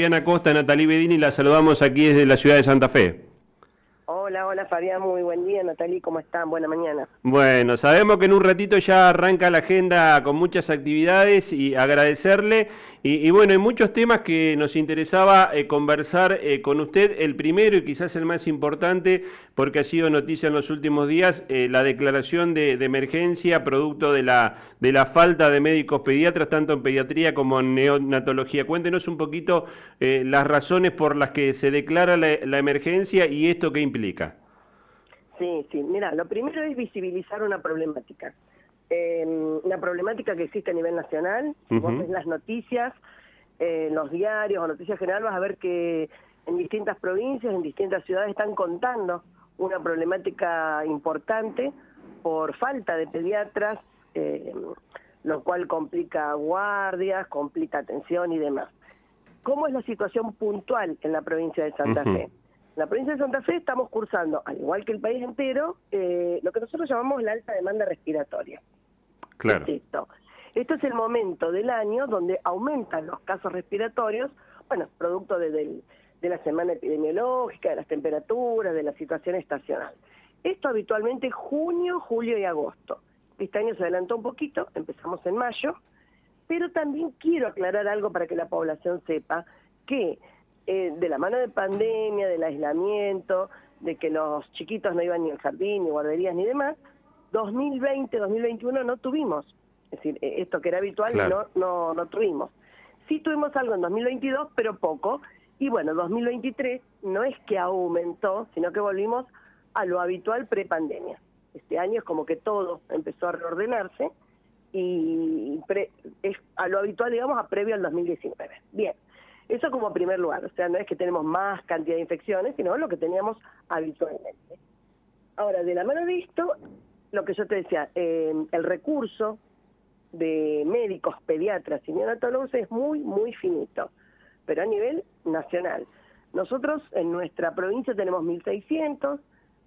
Fabiana Costa, Natalí Bedini, la saludamos aquí desde la ciudad de Santa Fe. Hola, hola Fabián, muy buen día. Natalí, ¿cómo están? Buena mañana. Bueno, sabemos que en un ratito ya arranca la agenda con muchas actividades y agradecerle y, bueno, hay muchos temas que nos interesaba eh, conversar eh, con usted. El primero y quizás el más importante, porque ha sido noticia en los últimos días, eh, la declaración de, emergencia producto de la, de la falta de médicos pediatras, tanto en pediatría como en neonatología. Cuéntenos un poquito las razones por las que se declara la, la emergencia y esto qué implica. Sí, sí. Mira, lo primero es visibilizar una problemática eh, una problemática que existe a nivel nacional. Si vos ves las noticias, eh, en los diarios o noticias generales, vas a ver que en distintas provincias, en distintas ciudades están contando una problemática importante por falta de pediatras, eh, lo cual complica guardias, complica atención y demás. ¿Cómo es la situación puntual en la provincia de Santa Fe? En la provincia de Santa Fe estamos cursando, al igual que el país entero, eh, lo que nosotros llamamos la alta demanda respiratoria. Claro. esto? Esto es el momento del año donde aumentan los casos respiratorios, bueno, producto de, la semana epidemiológica, de las temperaturas, de la situación estacional. Esto habitualmente junio, julio y agosto. Este año se adelantó un poquito, empezamos en mayo, pero también quiero aclarar algo para que la población sepa que eh, de la mano de pandemia, del aislamiento, de que los chiquitos no iban ni al jardín, ni guarderías, ni demás, 2020, 2021 no tuvimos. Es decir, e, esto que era habitual no, no, no tuvimos. Sí tuvimos algo en 2022, pero poco. Y bueno, 2023 no es que aumentó, sino que volvimos a lo habitual prepandemia. Este año es como que todo empezó a reordenarse y es a lo habitual, digamos, a previo al 2019. Bien, eso como primer lugar. O sea, no es que tenemos más cantidad de infecciones, sino lo que teníamos habitualmente. Ahora, de la mano de esto, lo que yo te decía, eh, el recurso de médicos, pediatras y neonatólogos es muy, muy finito, pero a nivel nacional. Nosotros en nuestra provincia tenemos 1.600,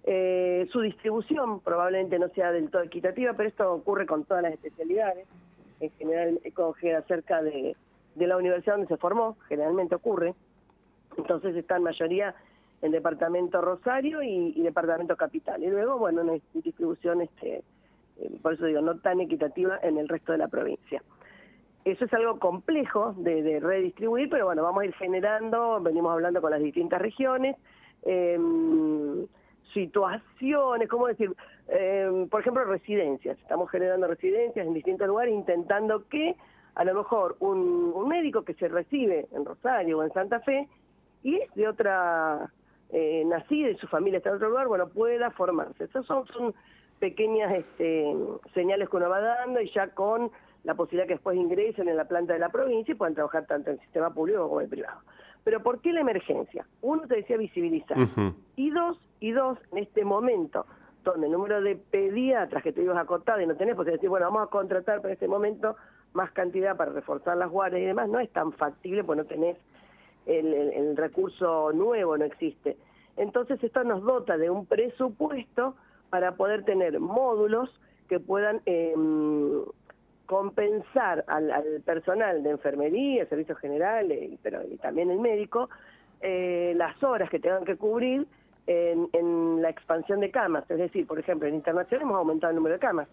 eh, su distribución probablemente no sea del todo equitativa, pero esto ocurre con todas las especialidades. En general, queda cerca de, de la universidad donde se formó, generalmente ocurre. Entonces está en mayoría en Departamento Rosario y, Departamento Capital. Y luego, bueno, una distribución, este, eh, por eso digo, no tan equitativa en el resto de la provincia. Eso es algo complejo de, redistribuir, pero bueno, vamos a ir generando, venimos hablando con las distintas regiones, em, situaciones, ¿cómo decir? Em, por ejemplo, residencias. Estamos generando residencias en distintos lugares, intentando que a lo mejor un, un médico que se recibe en Rosario o en Santa Fe y es de otra eh, nacida y su familia está en otro lugar, bueno, pueda formarse. Esas son, son pequeñas este, señales que uno va dando y ya con la posibilidad que después ingresen en la planta de la provincia y puedan trabajar tanto en el sistema público como en el privado. Pero ¿por qué la emergencia? Uno te decía visibilizar. Y dos, y dos, en este momento, donde el número de pediatras que te ibas acotado y no tenés, porque decir, bueno, vamos a contratar para este momento más cantidad para reforzar las guardias y demás, no es tan factible, pues no tenés el, recurso nuevo no existe. Entonces esto nos dota de un presupuesto para poder tener módulos que puedan em, compensar al, personal de enfermería, servicios generales, pero y también el médico, eh, las horas que tengan que cubrir en, la expansión de camas. Es decir, por ejemplo, en internación hemos aumentado el número de camas.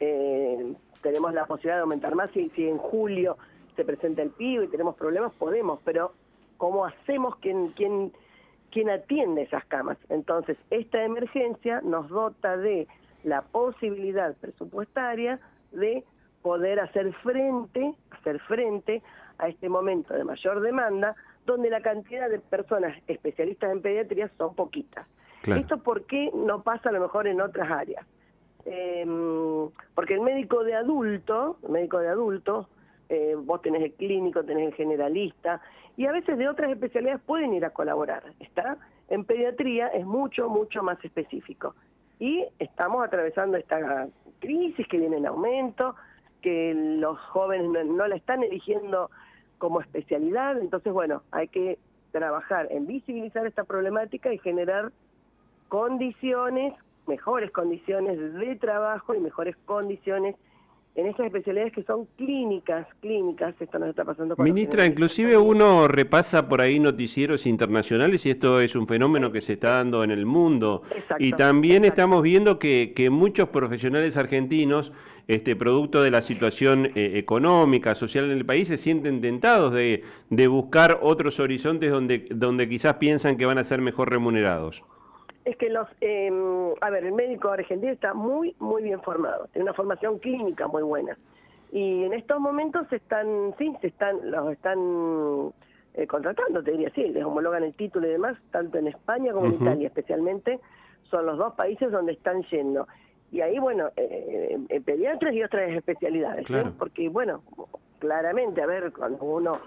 Eh, tenemos la posibilidad de aumentar más si, si en julio se presenta el pibe y tenemos problemas, podemos, pero ¿cómo hacemos quién, quién, quién atiende esas camas? Entonces, esta emergencia nos dota de la posibilidad presupuestaria de poder hacer frente, hacer frente a este momento de mayor demanda, donde la cantidad de personas especialistas en pediatría son poquitas. ¿Esto por qué no pasa a lo mejor en otras áreas? Em, porque el médico de adulto, el médico de adulto, eh, vos tenés el clínico, tenés el generalista, y a veces de otras especialidades pueden ir a colaborar, ¿está? En pediatría es mucho, mucho más específico. Y estamos atravesando esta crisis que viene en aumento, que los jóvenes no, la están eligiendo como especialidad, entonces bueno, hay que trabajar en visibilizar esta problemática y generar condiciones, mejores condiciones de trabajo y mejores condiciones en estas especialidades que son clínicas, clínicas, esto nos está pasando con Ministra, inclusive uno repasa por ahí noticieros internacionales y esto es un fenómeno que se está dando en el mundo. y también estamos viendo que, que, muchos profesionales argentinos, este producto de la situación eh, económica, social en el país, se sienten tentados de, de buscar otros horizontes donde, donde quizás piensan que van a ser mejor remunerados es que los, eh, a ver, el médico argentino está muy, muy bien formado, tiene una formación clínica muy buena. Y en estos momentos se están, sí, se están, los están eh, contratando, te diría, sí, les homologan el título y demás, tanto en España como en Italia especialmente, son los dos países donde están yendo. Y ahí, bueno, eh, eh pediatras y otras especialidades, porque, bueno, claramente, a ver, cuando uno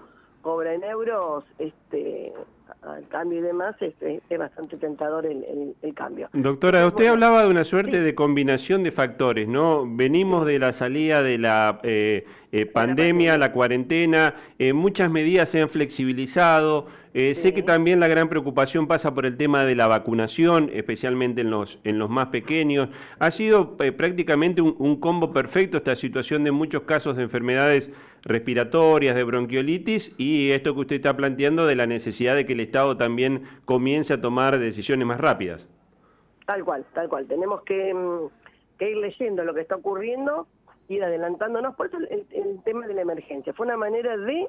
cobra en euros, este, al cambio y demás, es, es bastante tentador el, el, cambio. Doctora, usted hablaba de una suerte de combinación de factores, ¿no? Venimos de la salida de la eh, eh, pandemia, la cuarentena, eh, muchas medidas se han flexibilizado. Sé que también la gran preocupación pasa por el tema de la vacunación, especialmente en los, en los más pequeños. Ha sido prácticamente un, un combo perfecto esta situación de muchos casos de enfermedades respiratorias, de bronquiolitis y esto que usted está planteando de la necesidad de que el Estado también comience a tomar decisiones más rápidas. Tal cual, tal cual. Tenemos que, mm, ir leyendo lo que está ocurriendo, ir adelantándonos. Por eso el, tema de la emergencia fue una manera de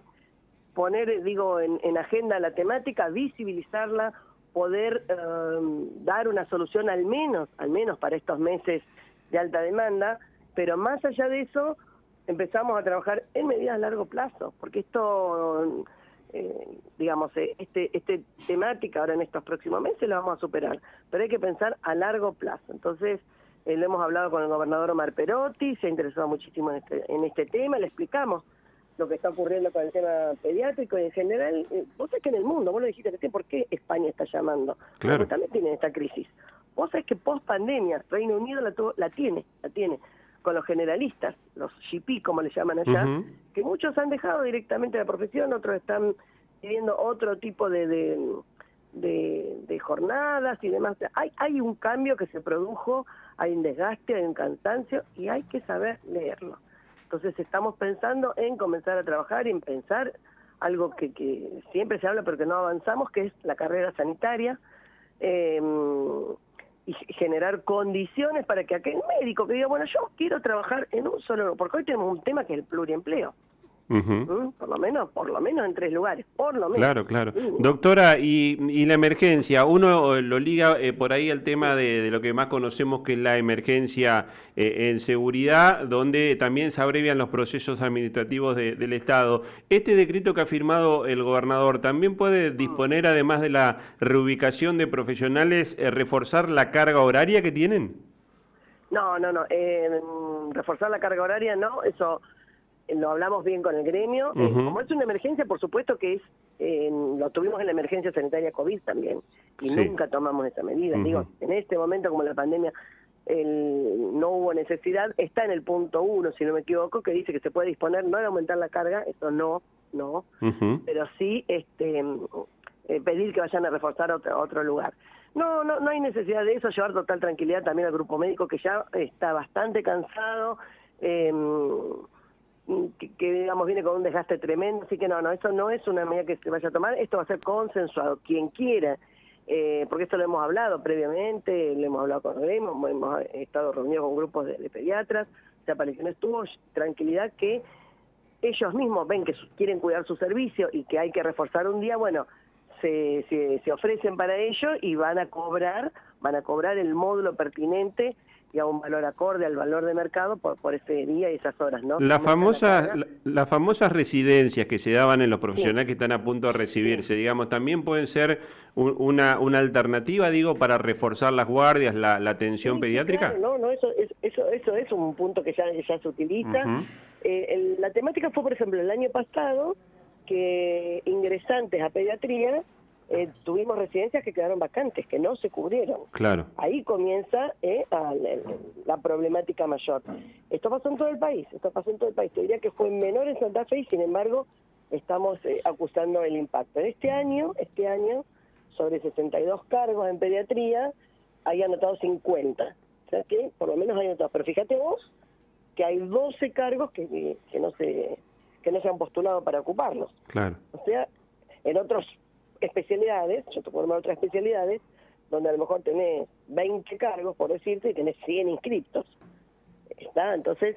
poner, digo, en, agenda la temática, visibilizarla, poder em, dar una solución al menos, al menos para estos meses de alta demanda, pero más allá de eso, empezamos a trabajar en medidas a largo plazo, porque esto, eh, digamos, eh, este, este temática ahora en estos próximos meses lo vamos a superar, pero hay que pensar a largo plazo. Entonces, eh, lo hemos hablado con el gobernador Omar Perotti, se ha interesado muchísimo en este, en este tema, le explicamos lo que está ocurriendo con el tema pediátrico y en general, vos sabés que en el mundo, vos lo dijiste recién, ¿por qué España está llamando? Claro. Porque también tiene esta crisis. Vos sabés que post pandemia Reino Unido la, la tiene, la tiene con los generalistas, los GP como le llaman allá, que muchos han dejado directamente la profesión, otros están pidiendo otro tipo de, de, jornadas y demás. Hay, hay un cambio que se produjo, hay un desgaste, hay un cansancio y hay que saber leerlo. Entonces estamos pensando en comenzar a trabajar y en pensar algo que, que siempre se habla pero que no avanzamos, que es la carrera sanitaria. Eh, y generar condiciones para que aquel médico que diga, bueno, yo quiero trabajar en un solo, porque hoy tenemos un tema que es el pluriempleo. ¿Mm? Por lo menos, por lo menos en tres lugares, por lo menos. Claro, claro. Doctora, y, y, la emergencia, uno lo liga eh, por ahí al tema de, lo que más conocemos que es la emergencia eh, en seguridad, donde también se abrevian los procesos administrativos del Estado. Este decreto que ha firmado el gobernador también puede mm. disponer, además de la reubicación de profesionales, eh, reforzar la carga horaria que tienen. No, no, no. reforzar la carga horaria, no. Eso lo hablamos bien con el gremio. Eh, como es una emergencia, por supuesto que es, lo tuvimos en la emergencia sanitaria COVID también, y nunca tomamos esa medida. Digo, en este momento, como la pandemia no hubo necesidad, está en el punto uno, si no me equivoco, que dice que se puede disponer no de aumentar la carga, eso no, no, pero sí este eh, pedir que vayan a reforzar otro, otro lugar. No, no, no hay necesidad de eso, llevar total tranquilidad también al grupo médico que ya está bastante cansado. Eh, que, digamos viene con un desgaste tremendo, así que no, no, eso no es una medida que se vaya a tomar, esto va a ser consensuado, quien quiera, eh, porque esto lo hemos hablado previamente, lo hemos hablado con Remo, hemos estado reunidos con grupos de, pediatras, se apareció no estuvo, tranquilidad que ellos mismos ven que quieren cuidar su servicio y que hay que reforzar un día, bueno, se, se, se ofrecen para ello y van a cobrar, van a cobrar el módulo pertinente un valor acorde al valor de mercado por, por ese día y esas horas, ¿no? Las famosas, las famosas residencias que se daban en los profesionales que están a punto de recibirse, digamos, también pueden ser una, una alternativa, digo, para reforzar las guardias, la, atención pediátrica. no, no, eso, eso, eso es un punto que ya, ya se utiliza. Eh, la temática fue, por ejemplo, el año pasado que ingresantes a pediatría eh, tuvimos residencias que quedaron vacantes, que no se cubrieron. Claro. Ahí comienza eh, la, problemática mayor. Esto pasó en todo el país, esto pasó en todo el país. Te diría que fue menor en Santa Fe y sin embargo estamos eh, acusando el impacto. En este año, este año, sobre 62 cargos en pediatría, hay anotado 50. O sea que por lo menos hay anotado. Pero fíjate vos que hay 12 cargos que, que no se que no se han postulado para ocuparlos. Claro. O sea, en otras especialidades, yo te puedo otras especialidades, donde a lo mejor tenés 20 cargos, por decirte, y tenés 100 inscriptos. ¿Está? Entonces,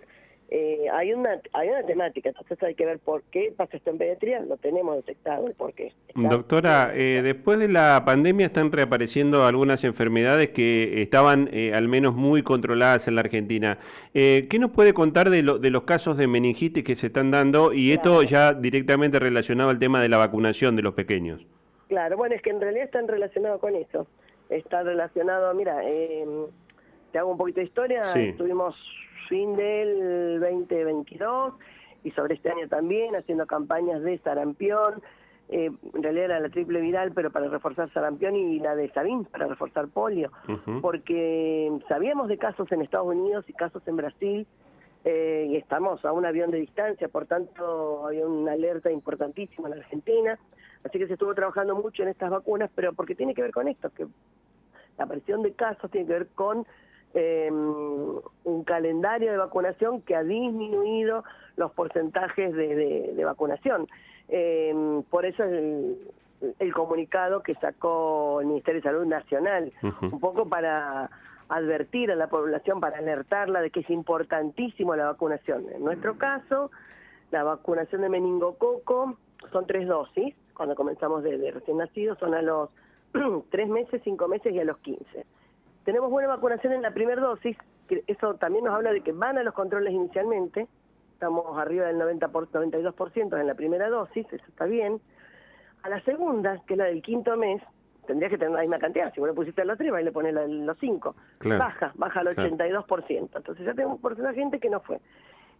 eh, hay una hay una temática, entonces hay que ver por qué pasa esto en pediatría, lo tenemos detectado el por qué. Doctora, eh, después de la pandemia están reapareciendo algunas enfermedades que estaban eh, al menos muy controladas en la Argentina. ¿Qué nos puede contar de, de los casos de meningitis que se están dando y esto ya directamente relacionado al tema de la vacunación de los pequeños? Claro, bueno, es que en realidad están relacionados con eso. Está relacionado, mira, te hago un poquito de historia, sí. estuvimos fin del 2022 y sobre este año también haciendo campañas de sarampión, eh, en realidad era la triple viral, pero para reforzar sarampión y la de Sabin para reforzar polio, porque sabíamos de casos en Estados Unidos y casos en Brasil, eh, y estamos a un avión de distancia, por tanto había una alerta importantísima en Argentina, así que se estuvo trabajando mucho en estas vacunas, pero porque tiene que ver con esto, que la aparición de casos tiene que ver con eh, un calendario de vacunación que ha disminuido los porcentajes de, vacunación. Eh, por eso es el, comunicado que sacó el Ministerio de Salud Nacional, un poco para advertir a la población, para alertarla de que es importantísimo la vacunación. En nuestro caso, la vacunación de meningococo son tres dosis, cuando comenzamos de, de recién nacidos, son a los tres meses, cinco meses y a los quince. Tenemos buena vacunación en la primera dosis, que eso también nos habla de que van a los controles inicialmente, estamos arriba del 90 por, 92% en la primera dosis, eso está bien. A la segunda, que es la del quinto mes, tendrías que tener la misma cantidad, si vos le pusiste los tres, y le pones los cinco, baja, baja al 82%, entonces ya tenemos un porcentaje de gente que no fue.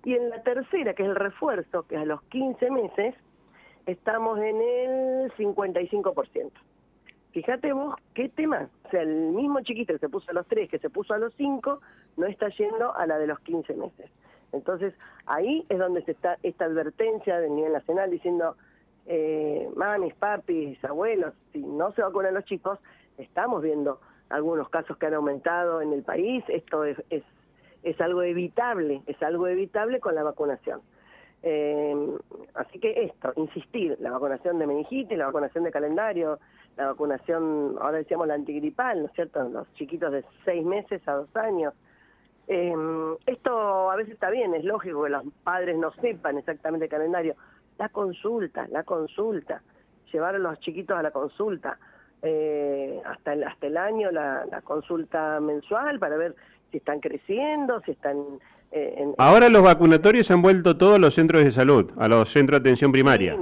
Y en la tercera, que es el refuerzo, que es a los 15 meses, estamos en el 55%. Fíjate vos qué tema. O sea, el mismo chiquito que se puso a los tres, que se puso a los cinco, no está yendo a la de los 15 meses. Entonces, ahí es donde se está esta advertencia del nivel nacional diciendo, eh, mamis, papis, abuelos, si no se vacunan los chicos, estamos viendo algunos casos que han aumentado en el país, esto es, es, es algo evitable, es algo evitable con la vacunación. Eh, así que esto, insistir, la vacunación de meningitis, la vacunación de calendario, la vacunación, ahora decíamos la antigripal, ¿no es cierto?, los chiquitos de seis meses a dos años. Eh, esto a veces está bien, es lógico que los padres no sepan exactamente el calendario. La consulta, la consulta, llevar a los chiquitos a la consulta, eh, hasta, el, hasta el año la, la consulta mensual para ver si están creciendo, si están eh, Ahora los vacunatorios han vuelto todos los centros de salud, a los centros de atención primaria.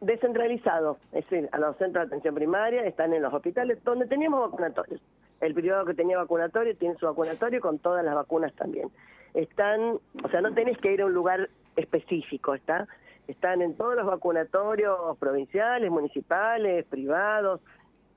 Descentralizado, es decir, a los centros de atención primaria están en los hospitales donde teníamos vacunatorios. El privado que tenía vacunatorio tiene su vacunatorio con todas las vacunas también. Están, o sea, no tenés que ir a un lugar específico, ¿está? Están en todos los vacunatorios provinciales, municipales, privados.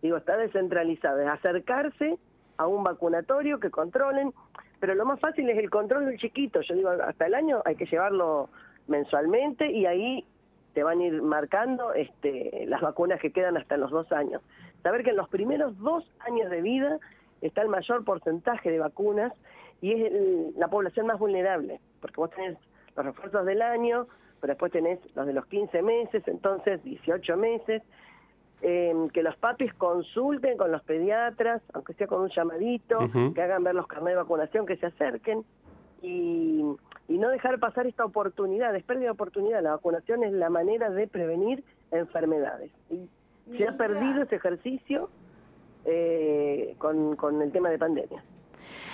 Digo, está descentralizado. Es acercarse a un vacunatorio que controlen pero lo más fácil es el control del chiquito. Yo digo, hasta el año hay que llevarlo mensualmente y ahí te van a ir marcando este, las vacunas que quedan hasta los dos años. Saber que en los primeros dos años de vida está el mayor porcentaje de vacunas y es la población más vulnerable, porque vos tenés los refuerzos del año, pero después tenés los de los 15 meses, entonces 18 meses, eh, que los papis consulten con los pediatras, aunque sea con un llamadito, que hagan ver los carnets de vacunación, que se acerquen y, y no dejar pasar esta oportunidad, es pérdida de oportunidad. La vacunación es la manera de prevenir enfermedades. Y se ha perdido ese ejercicio eh, con, con el tema de pandemia.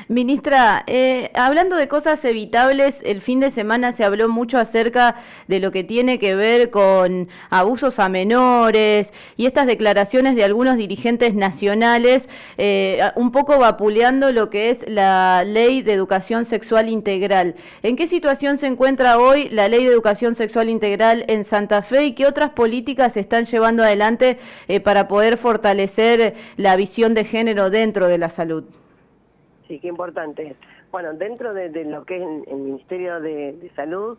Ministra, eh, hablando de cosas evitables, el fin de semana se habló mucho acerca de lo que tiene que ver con abusos a menores y estas declaraciones de algunos dirigentes nacionales, eh, un poco vapuleando lo que es la ley de educación sexual integral. ¿En qué situación se encuentra hoy la ley de educación sexual integral en Santa Fe y qué otras políticas se están llevando adelante eh, para poder fortalecer la visión de género dentro de la salud? Sí, qué importante. Bueno, dentro de, lo que es el, Ministerio de, Salud,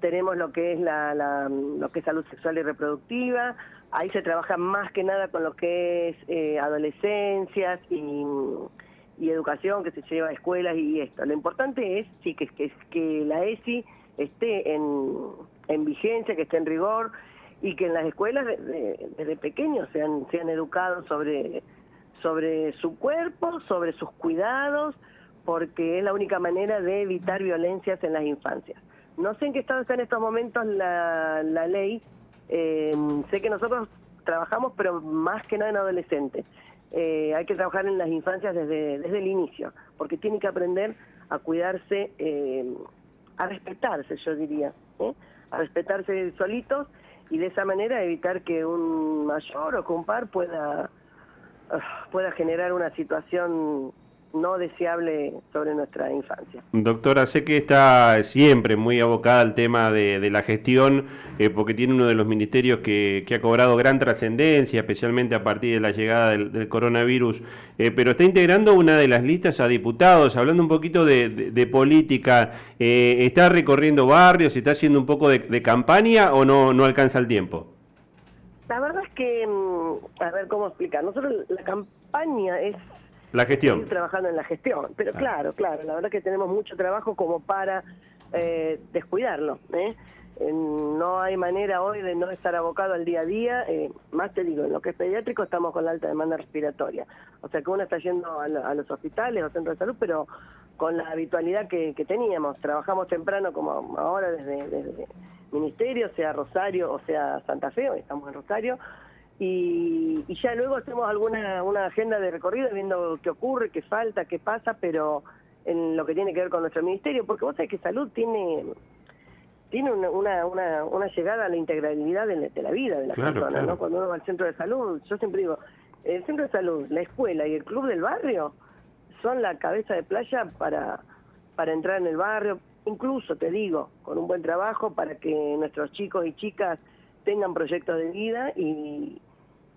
tenemos lo que es la, lo que es salud sexual y reproductiva. Ahí se trabaja más que nada con lo que es eh, adolescencias y, educación que se lleva a escuelas y esto. Lo importante es sí que, que, que la ESI esté en, en vigencia, que esté en rigor y que en las escuelas desde pequeños sean, sean educados sobre, sobre su cuerpo, sobre sus cuidados, porque es la única manera de evitar violencias en las infancias. No sé en qué estado está en estos momentos la, la ley, eh, sé que nosotros trabajamos, pero más que nada en adolescentes. Eh, hay que trabajar en las infancias desde, desde el inicio, porque tienen que aprender a cuidarse, eh, a respetarse, yo diría, a respetarse solitos y de esa manera evitar que un mayor o que un par pueda, pueda generar una situación no deseable sobre nuestra infancia. Doctora, sé que está siempre muy abocada al tema de, la gestión, eh, porque tiene uno de los ministerios que, ha cobrado gran trascendencia, especialmente a partir de la llegada del, coronavirus, eh, pero está integrando una de las listas a diputados, hablando un poquito de, política, eh, ¿está recorriendo barrios, está haciendo un poco de, campaña o no, no alcanza el tiempo? La verdad es que, mm, a ver cómo explicar, nosotros la campaña es la gestión. trabajando en la gestión. Pero ah. claro, claro, la verdad que tenemos mucho trabajo como para eh, descuidarlo. ¿eh? no hay manera hoy de no estar abocado al día a día. Eh, más te digo, en lo que es pediátrico estamos con la alta demanda respiratoria. O sea que uno está yendo a, los hospitales o centros de salud, pero con la habitualidad que, teníamos. Trabajamos temprano como ahora desde, desde Ministerio, sea Rosario o sea Santa Fe, hoy estamos en Rosario y, ya luego hacemos alguna una agenda de recorrido viendo qué ocurre, qué falta, qué pasa, pero en lo que tiene que ver con nuestro ministerio, porque vos sabés que salud tiene tiene una, una, una, llegada a la integralidad de, la vida de la persona, ¿no? Cuando uno va al centro de salud, yo siempre digo, el centro de salud, la escuela y el club del barrio son la cabeza de playa para, para entrar en el barrio, incluso te digo, con un buen trabajo para que nuestros chicos y chicas tengan proyectos de vida y,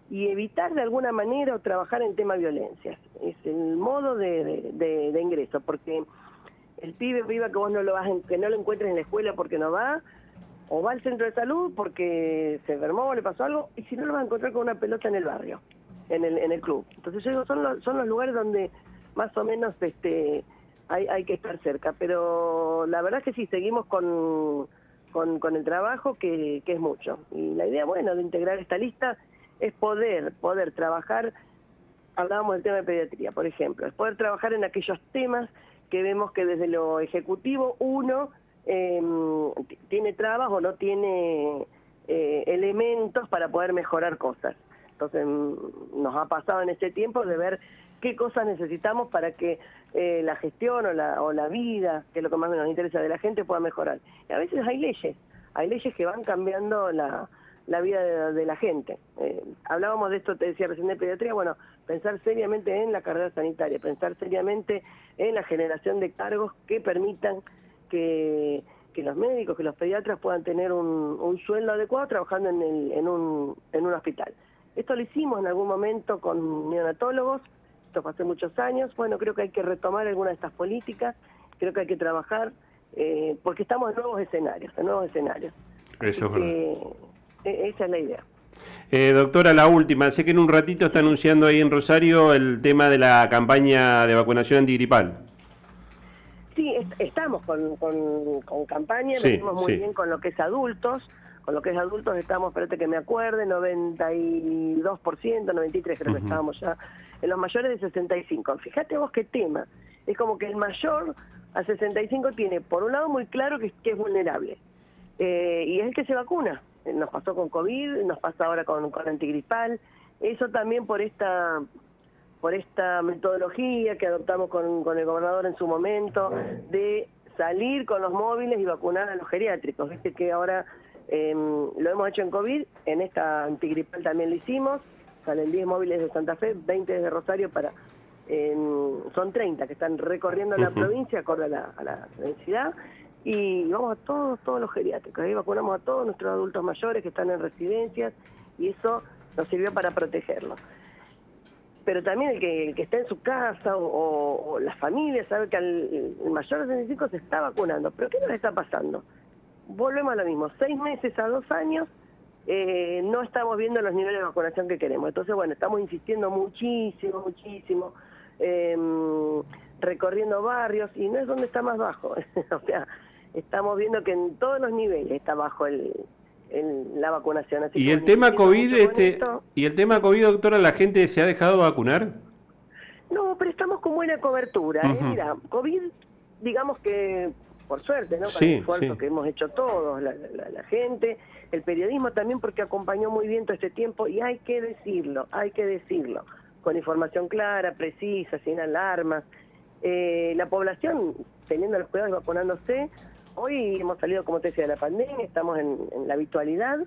y evitar de alguna manera o trabajar en tema violencia. Es el modo de, de, ingreso, porque el pibe viva que vos no lo vas, que no lo encuentres en la escuela porque no va, o va al centro de salud porque se enfermó o le pasó algo, y si no lo vas a encontrar con una pelota en el barrio, en el, en el club. Entonces yo digo, son los, son los lugares donde más o menos este hay, hay que estar cerca, pero la verdad es que sí, seguimos con, con, con el trabajo que, que es mucho. Y la idea, bueno, de integrar esta lista es poder, poder trabajar, hablábamos del tema de pediatría, por ejemplo, es poder trabajar en aquellos temas que vemos que desde lo ejecutivo uno em, tiene trabas o no tiene eh, elementos para poder mejorar cosas. Entonces mm, nos ha pasado en este tiempo de ver qué cosas necesitamos para que eh, la gestión o la, vida, que es lo que más nos interesa de la gente, pueda mejorar. Y a veces hay leyes, hay leyes que van cambiando la, vida de, la gente. Eh, hablábamos de esto, te decía recién de pediatría, bueno, pensar seriamente en la carrera sanitaria, pensar seriamente en la generación de cargos que permitan que, los médicos, que los pediatras puedan tener un, sueldo adecuado trabajando en un hospital. Esto lo hicimos en algún momento con neonatólogos, esto fue hace muchos años, bueno, creo que hay que retomar algunas de estas políticas, creo que hay que trabajar, eh, porque estamos en nuevos escenarios, en nuevos escenarios. Eso es e-, esa es la idea. Eh, doctora, la última. Sé que en un ratito está anunciando ahí en Rosario el tema de la campaña de vacunación antigripal. Sí, estamos con, con, campaña, venimos muy bien con lo que es adultos. Con lo que es adultos estamos, espérate que me acuerde, 92%, 93% creo que estábamos ya. En los mayores de 65. Fíjate vos qué tema. Es como que el mayor a 65 tiene, por un lado, muy claro que, es vulnerable. Eh, y es el que se vacuna nos pasó con COVID, nos pasa ahora con, con antigripal, eso también por esta por esta metodología que adoptamos con, con el gobernador en su momento de salir con los móviles y vacunar a los geriátricos. Viste que ahora em, lo hemos hecho en COVID, en esta antigripal también lo hicimos, salen 10 móviles de Santa Fe, 20 desde Rosario para... son 30 que están recorriendo la provincia acorde a la, a la densidad y vamos a todos, todos los geriátricos, ahí vacunamos a todos nuestros adultos mayores que están en residencias y eso nos sirvió para protegerlos. Pero también el que, el que está en su casa o, la familia sabe que el mayor de 65 se está vacunando. ¿Pero qué nos está pasando? Volvemos a lo mismo, seis meses a dos años eh, no estamos viendo los niveles de vacunación que queremos. Entonces, bueno, estamos insistiendo muchísimo, muchísimo em, recorriendo barrios, y no es donde está más bajo. o sea, estamos viendo que en todos los niveles está bajo el, la vacunación. ¿Y el tema COVID, este, y el tema COVID, doctora, la gente se ha dejado vacunar? No, pero estamos con buena cobertura. ¿eh? Mira, COVID, digamos que por suerte, ¿no? Con el esfuerzo que hemos hecho todos, la, gente, el periodismo también, porque acompañó muy bien todo este tiempo, y hay que decirlo, hay que decirlo, con información clara, precisa, sin alarmas. Eh, la población, teniendo los cuidados y vacunándose, hoy hemos salido, como te decía, de la pandemia, estamos en, la habitualidad.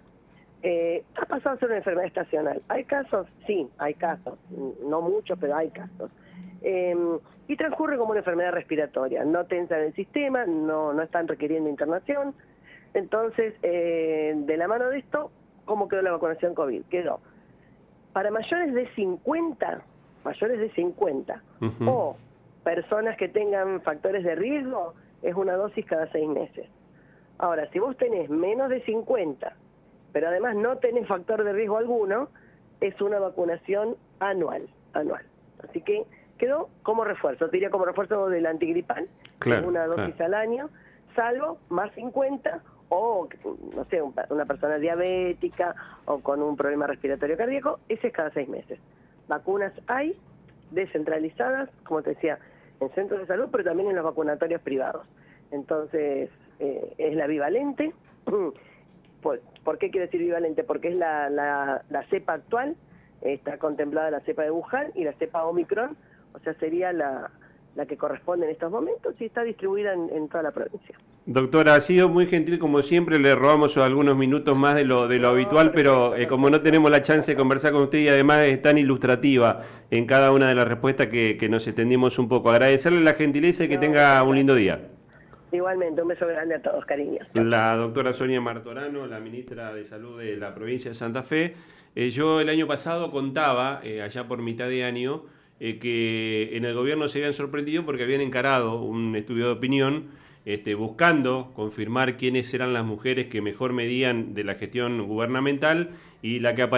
Eh, ha pasado a ser una enfermedad estacional. ¿Hay casos? Sí, hay casos. No muchos, pero hay casos. Em, y transcurre como una enfermedad respiratoria. No tensa en el sistema, no, no están requiriendo internación. Entonces, eh, de la mano de esto, ¿cómo quedó la vacunación COVID? Quedó para mayores de 50, mayores de 50, o personas que tengan factores de riesgo, es una dosis cada seis meses. Ahora, si vos tenés menos de 50, pero además no tenés factor de riesgo alguno, es una vacunación anual, anual. Así que quedó como refuerzo, te diría como refuerzo del antigripal, una dosis al año, salvo más 50 o, no sé, una persona diabética o con un problema respiratorio cardíaco, ese es cada seis meses. Vacunas hay, descentralizadas, como te decía, en centros de salud, pero también en los vacunatorios privados. Entonces, eh, es la bivalente. ¿Por, ¿Por, qué quiero decir bivalente? Porque es la, la, la, cepa actual, está contemplada la cepa de Wuhan y la cepa Omicron, o sea, sería la, la que corresponde en estos momentos y está distribuida en, toda la provincia. Doctora, ha sido muy gentil como siempre, le robamos algunos minutos más de lo, de lo habitual, pero eh, como no tenemos la chance de conversar con usted y además es tan ilustrativa en cada una de las respuestas que, nos extendimos un poco. Agradecerle la gentileza y que tenga un lindo día. Igualmente, un beso grande a todos, cariños. La doctora Sonia Martorano, la ministra de Salud de la provincia de Santa Fe. Eh, yo el año pasado contaba, eh, allá por mitad de año, eh, que en el gobierno se habían sorprendido porque habían encarado un estudio de opinión este, buscando confirmar quiénes eran las mujeres que mejor medían de la gestión gubernamental y la que apareció